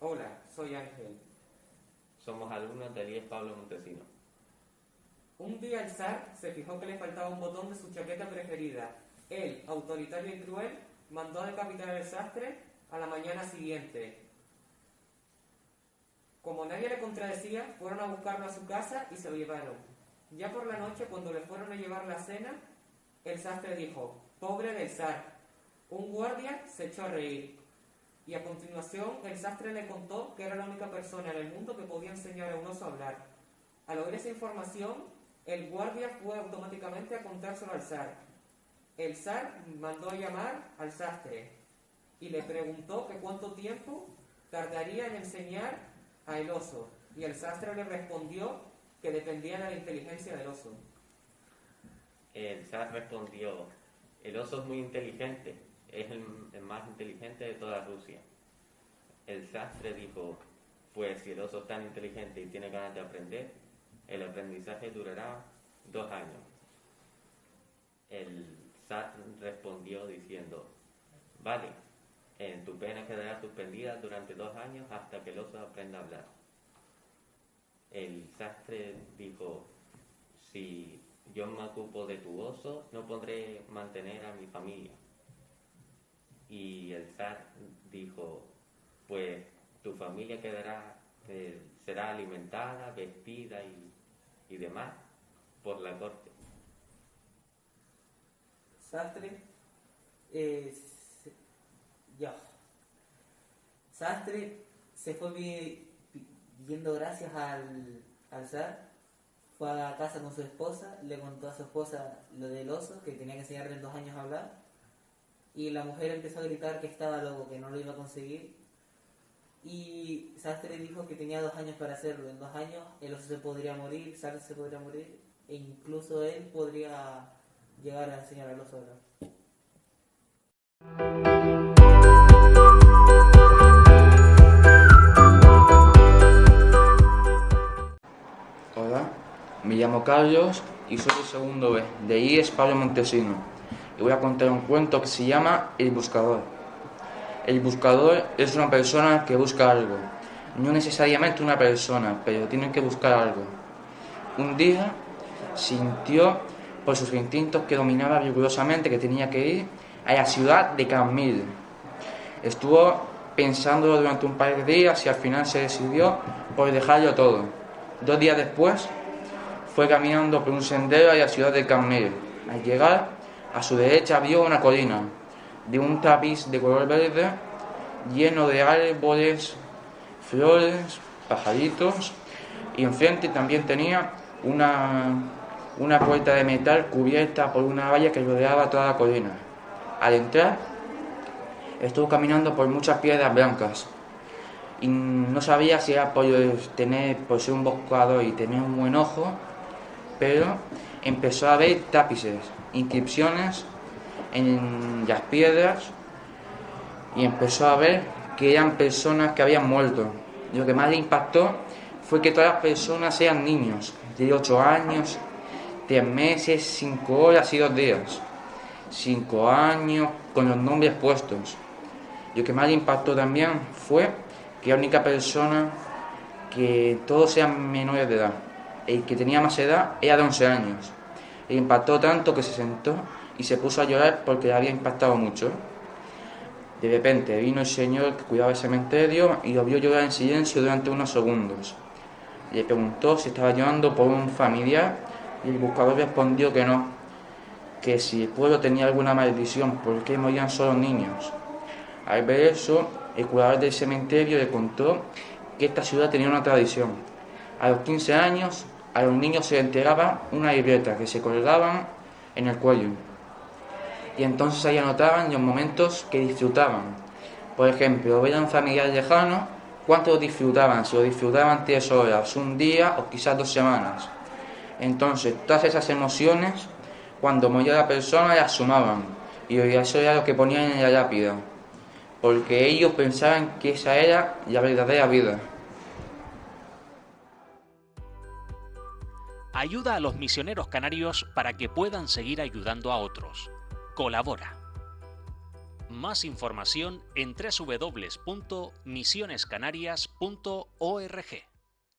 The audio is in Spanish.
Hola, soy Ángel. Somos alumnos de 10 Pablo Montesino. Un día el zar se fijó que le faltaba un botón de su chaqueta preferida. Él, autoritario y cruel, mandó a decapitar al sastre a la mañana siguiente. Como nadie le contradecía, fueron a buscarlo a su casa y se lo llevaron. Ya por la noche, cuando le fueron a llevar la cena, el sastre dijo, pobre del zar. Un guardia se echó a reír. Y a continuación el sastre le contó que era la única persona en el mundo que podía enseñar a un oso a hablar. Al oír esa información, el guardia fue automáticamente a contárselo al zar. El zar mandó a llamar al sastre y le preguntó que cuánto tiempo tardaría en enseñar a el oso. Y el sastre le respondió que dependía de la inteligencia del oso. El zar respondió, el oso es muy inteligente, es el, más inteligente de toda Rusia. El sastre dijo, pues si el oso es tan inteligente y tiene ganas de aprender, el aprendizaje durará dos años. El zar respondió diciendo, vale, en tu pena quedará suspendida durante dos años hasta que el oso aprenda a hablar. El sastre dijo, si yo me ocupo de tu oso, no podré mantener a mi familia. Y el zar dijo, pues tu familia quedará, eh, será alimentada, vestida y, y demás por la corte. Sastre, eh, ya. Sastre se fue viendo gracias al, al zar, fue a casa con su esposa, le contó a su esposa lo del oso, que tenía que enseñarle en dos años a hablar, y la mujer empezó a gritar que estaba loco, que no lo iba a conseguir, y Sastre dijo que tenía dos años para hacerlo, en dos años el oso se podría morir, Sastre se podría morir, e incluso él podría llegar a enseñar oso a hablar. Hola, me llamo Carlos y soy el segundo B. De ahí es Pablo Montesino. Y voy a contar un cuento que se llama El Buscador. El buscador es una persona que busca algo. No necesariamente una persona, pero tiene que buscar algo. Un día sintió por sus instintos que dominaba rigurosamente que tenía que ir a la ciudad de Camille. Estuvo pensándolo durante un par de días y al final se decidió por dejarlo todo. Dos días después fue caminando por un sendero a la ciudad de Camille. Al llegar, a su derecha vio una colina de un tapiz de color verde lleno de árboles, flores, pajaritos y enfrente también tenía una, una puerta de metal cubierta por una valla que rodeaba toda la colina. Al entrar, estuvo caminando por muchas piedras blancas y no sabía si era por tener por ser un buscador y tener un buen ojo, pero empezó a ver tapices, inscripciones en las piedras y empezó a ver que eran personas que habían muerto. Lo que más le impactó fue que todas las personas eran niños, de 8 años, 3 meses, 5 horas y 2 días. 5 años con los nombres puestos. Lo que más le impactó también fue que la única persona que todos eran menores de edad. El que tenía más edad era de 11 años. Le impactó tanto que se sentó y se puso a llorar porque le había impactado mucho. De repente vino el señor que cuidaba el cementerio y lo vio llorar en silencio durante unos segundos. Le preguntó si estaba llorando por un familiar y el buscador respondió que no, que si el pueblo tenía alguna maldición, ¿por qué morían solo niños? Al ver eso, el curador del cementerio le contó que esta ciudad tenía una tradición. A los 15 años, a los niños se les entregaba una libreta que se colgaban en el cuello. Y entonces ahí anotaban los momentos que disfrutaban. Por ejemplo, ver a un familiar lejano, cuánto disfrutaban, si lo disfrutaban tres horas, un día o quizás dos semanas. Entonces, todas esas emociones, cuando moría la persona, las sumaban. Y eso era lo que ponían en la lápida porque ellos pensaban que esa era la verdadera vida. Ayuda a los misioneros canarios para que puedan seguir ayudando a otros. Colabora. Más información en www.misionescanarias.org.